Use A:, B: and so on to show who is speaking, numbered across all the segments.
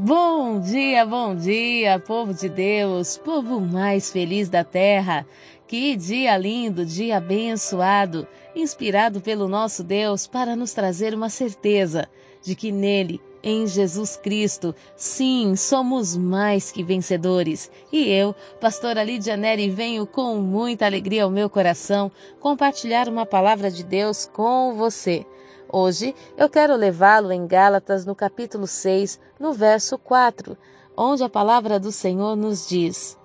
A: Bom dia, bom dia, povo de Deus, povo mais feliz da terra. Que dia lindo, dia abençoado, inspirado pelo nosso Deus para nos trazer uma certeza de que nele, em Jesus Cristo, sim, somos mais que vencedores. E eu, pastora Lídia Neri, venho com muita alegria ao meu coração compartilhar uma palavra de Deus com você. Hoje eu quero levá-lo em Gálatas, no capítulo 6, no verso 4, onde a palavra do Senhor nos diz: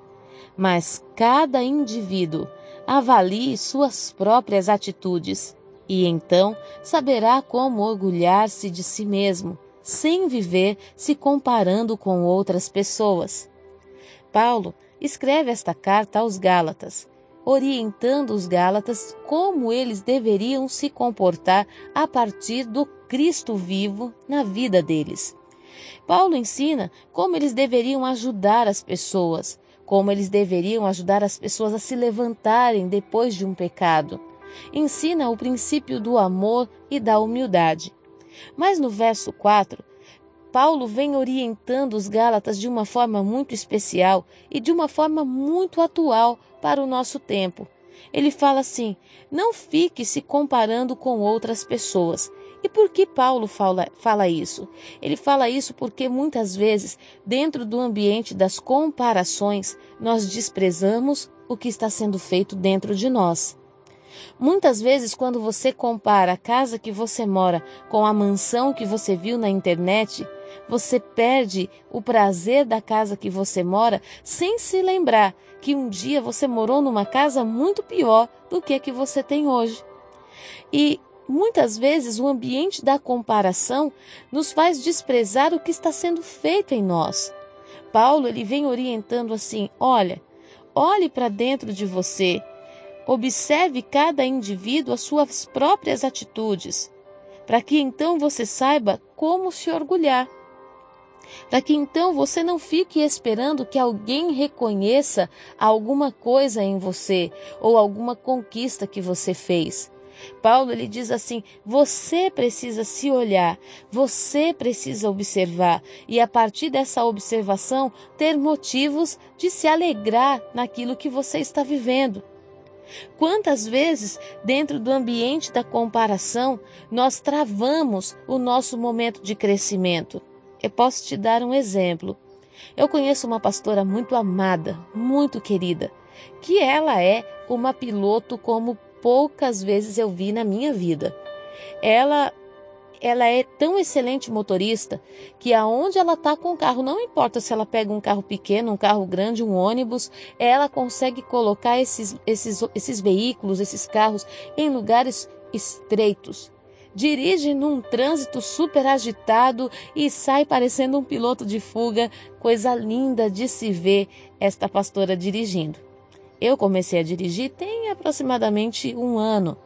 A: Mas cada indivíduo avalie suas próprias atitudes, e então saberá como orgulhar-se de si mesmo, sem viver se comparando com outras pessoas. Paulo escreve esta carta aos Gálatas orientando os Gálatas como eles deveriam se comportar a partir do Cristo vivo na vida deles. Paulo ensina como eles deveriam ajudar as pessoas, como eles deveriam ajudar as pessoas a se levantarem depois de um pecado. Ensina o princípio do amor e da humildade. Mas no verso 4, Paulo vem orientando os Gálatas de uma forma muito especial e de uma forma muito atual para o nosso tempo. Ele fala assim: não fique se comparando com outras pessoas. E por que Paulo fala, fala isso? Ele fala isso porque muitas vezes, dentro do ambiente das comparações, nós desprezamos o que está sendo feito dentro de nós. Muitas vezes, quando você compara a casa que você mora com a mansão que você viu na internet, você perde o prazer da casa que você mora sem se lembrar que um dia você morou numa casa muito pior do que a que você tem hoje. E muitas vezes o ambiente da comparação nos faz desprezar o que está sendo feito em nós. Paulo ele vem orientando assim: olha, olhe para dentro de você, observe cada indivíduo as suas próprias atitudes, para que então você saiba como se orgulhar para que então você não fique esperando que alguém reconheça alguma coisa em você ou alguma conquista que você fez. Paulo ele diz assim: você precisa se olhar, você precisa observar e a partir dessa observação ter motivos de se alegrar naquilo que você está vivendo. Quantas vezes, dentro do ambiente da comparação, nós travamos o nosso momento de crescimento? Eu posso te dar um exemplo. Eu conheço uma pastora muito amada, muito querida, que ela é uma piloto como poucas vezes eu vi na minha vida. Ela ela é tão excelente motorista que aonde ela está com o carro, não importa se ela pega um carro pequeno, um carro grande, um ônibus, ela consegue colocar esses, esses, esses veículos, esses carros em lugares estreitos dirige num trânsito super agitado e sai parecendo um piloto de fuga, coisa linda de se ver esta pastora dirigindo. Eu comecei a dirigir tem aproximadamente um ano.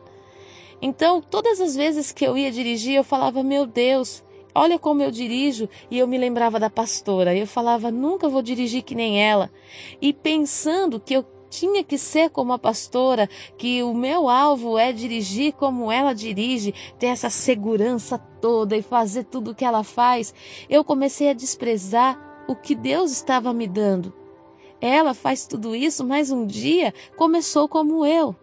A: Então, todas as vezes que eu ia dirigir, eu falava: Meu Deus, olha como eu dirijo. E eu me lembrava da pastora. Eu falava: Nunca vou dirigir que nem ela. E pensando que eu tinha que ser como a pastora, que o meu alvo é dirigir como ela dirige, ter essa segurança toda e fazer tudo o que ela faz, eu comecei a desprezar o que Deus estava me dando. Ela faz tudo isso, mas um dia começou como eu.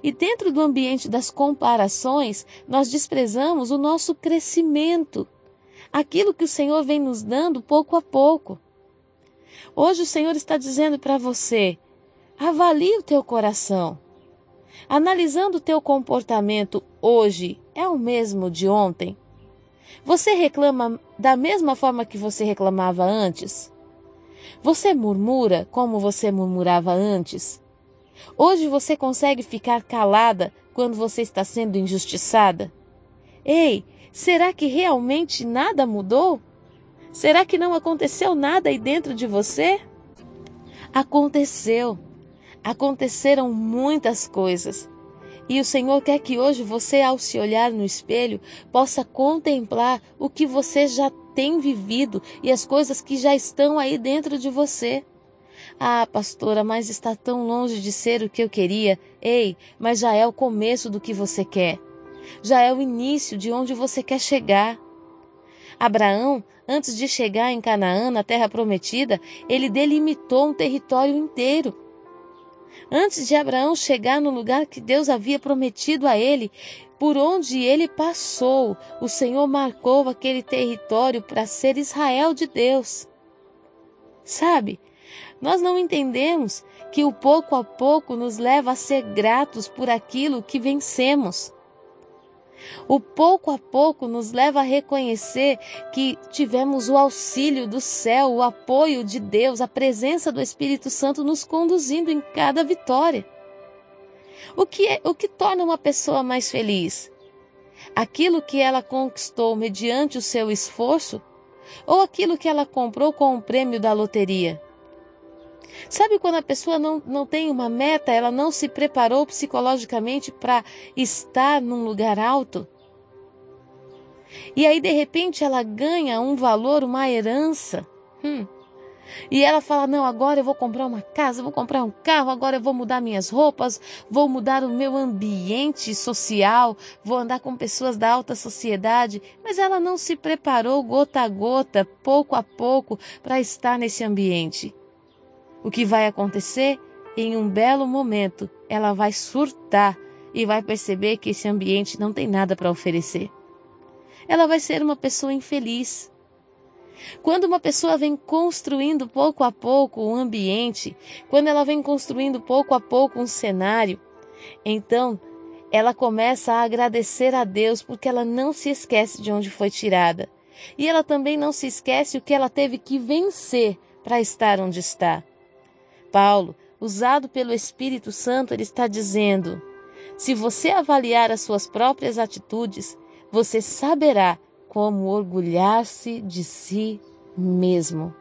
A: E dentro do ambiente das comparações, nós desprezamos o nosso crescimento, aquilo que o Senhor vem nos dando pouco a pouco. Hoje o Senhor está dizendo para você: Avalie o teu coração. Analisando o teu comportamento hoje, é o mesmo de ontem? Você reclama da mesma forma que você reclamava antes? Você murmura como você murmurava antes? Hoje você consegue ficar calada quando você está sendo injustiçada? Ei, será que realmente nada mudou? Será que não aconteceu nada aí dentro de você? Aconteceu aconteceram muitas coisas. E o Senhor quer que hoje você, ao se olhar no espelho, possa contemplar o que você já tem vivido e as coisas que já estão aí dentro de você. Ah, pastora, mas está tão longe de ser o que eu queria. Ei, mas já é o começo do que você quer. Já é o início de onde você quer chegar. Abraão, antes de chegar em Canaã, na terra prometida, ele delimitou um território inteiro. Antes de Abraão chegar no lugar que Deus havia prometido a ele, por onde ele passou, o Senhor marcou aquele território para ser Israel de Deus. Sabe, nós não entendemos que o pouco a pouco nos leva a ser gratos por aquilo que vencemos. O pouco a pouco nos leva a reconhecer que tivemos o auxílio do céu, o apoio de Deus, a presença do Espírito Santo nos conduzindo em cada vitória. O que, é, o que torna uma pessoa mais feliz? Aquilo que ela conquistou mediante o seu esforço ou aquilo que ela comprou com o prêmio da loteria? Sabe quando a pessoa não, não tem uma meta, ela não se preparou psicologicamente para estar num lugar alto? E aí, de repente, ela ganha um valor, uma herança. Hum. E ela fala: Não, agora eu vou comprar uma casa, vou comprar um carro, agora eu vou mudar minhas roupas, vou mudar o meu ambiente social, vou andar com pessoas da alta sociedade. Mas ela não se preparou gota a gota, pouco a pouco, para estar nesse ambiente. O que vai acontecer? Em um belo momento, ela vai surtar e vai perceber que esse ambiente não tem nada para oferecer. Ela vai ser uma pessoa infeliz. Quando uma pessoa vem construindo pouco a pouco um ambiente, quando ela vem construindo pouco a pouco um cenário, então ela começa a agradecer a Deus porque ela não se esquece de onde foi tirada. E ela também não se esquece o que ela teve que vencer para estar onde está. Paulo, usado pelo Espírito Santo, ele está dizendo: se você avaliar as suas próprias atitudes, você saberá como orgulhar-se de si mesmo.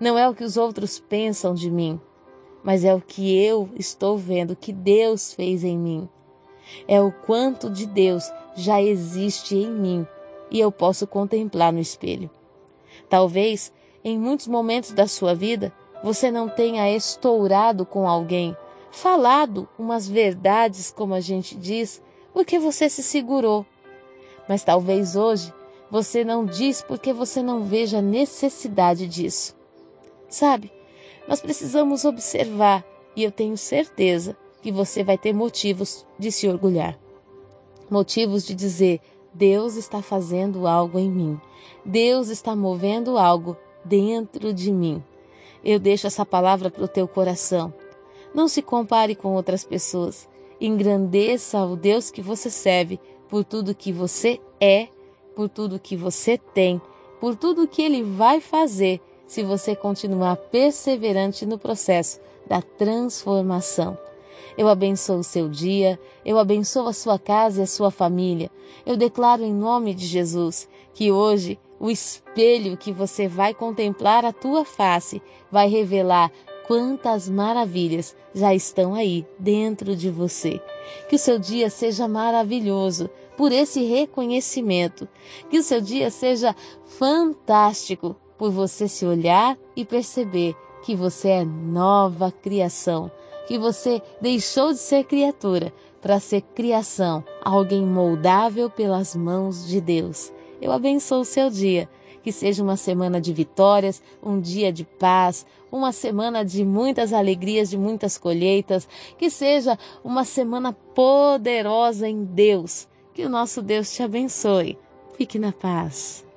A: Não é o que os outros pensam de mim, mas é o que eu estou vendo que Deus fez em mim. É o quanto de Deus já existe em mim e eu posso contemplar no espelho. Talvez, em muitos momentos da sua vida, você não tenha estourado com alguém, falado umas verdades, como a gente diz, porque você se segurou. Mas talvez hoje você não diz porque você não veja necessidade disso. Sabe, nós precisamos observar e eu tenho certeza que você vai ter motivos de se orgulhar. Motivos de dizer: Deus está fazendo algo em mim. Deus está movendo algo dentro de mim. Eu deixo essa palavra para o teu coração. Não se compare com outras pessoas. Engrandeça o Deus que você serve por tudo que você é, por tudo que você tem, por tudo que Ele vai fazer se você continuar perseverante no processo da transformação. Eu abençoo o seu dia, eu abençoo a sua casa e a sua família. Eu declaro em nome de Jesus que hoje o espelho que você vai contemplar a tua face vai revelar quantas maravilhas já estão aí dentro de você. Que o seu dia seja maravilhoso por esse reconhecimento. Que o seu dia seja fantástico por você se olhar e perceber que você é nova criação, que você deixou de ser criatura para ser criação, alguém moldável pelas mãos de Deus. Eu abençoo o seu dia. Que seja uma semana de vitórias, um dia de paz, uma semana de muitas alegrias, de muitas colheitas. Que seja uma semana poderosa em Deus. Que o nosso Deus te abençoe. Fique na paz.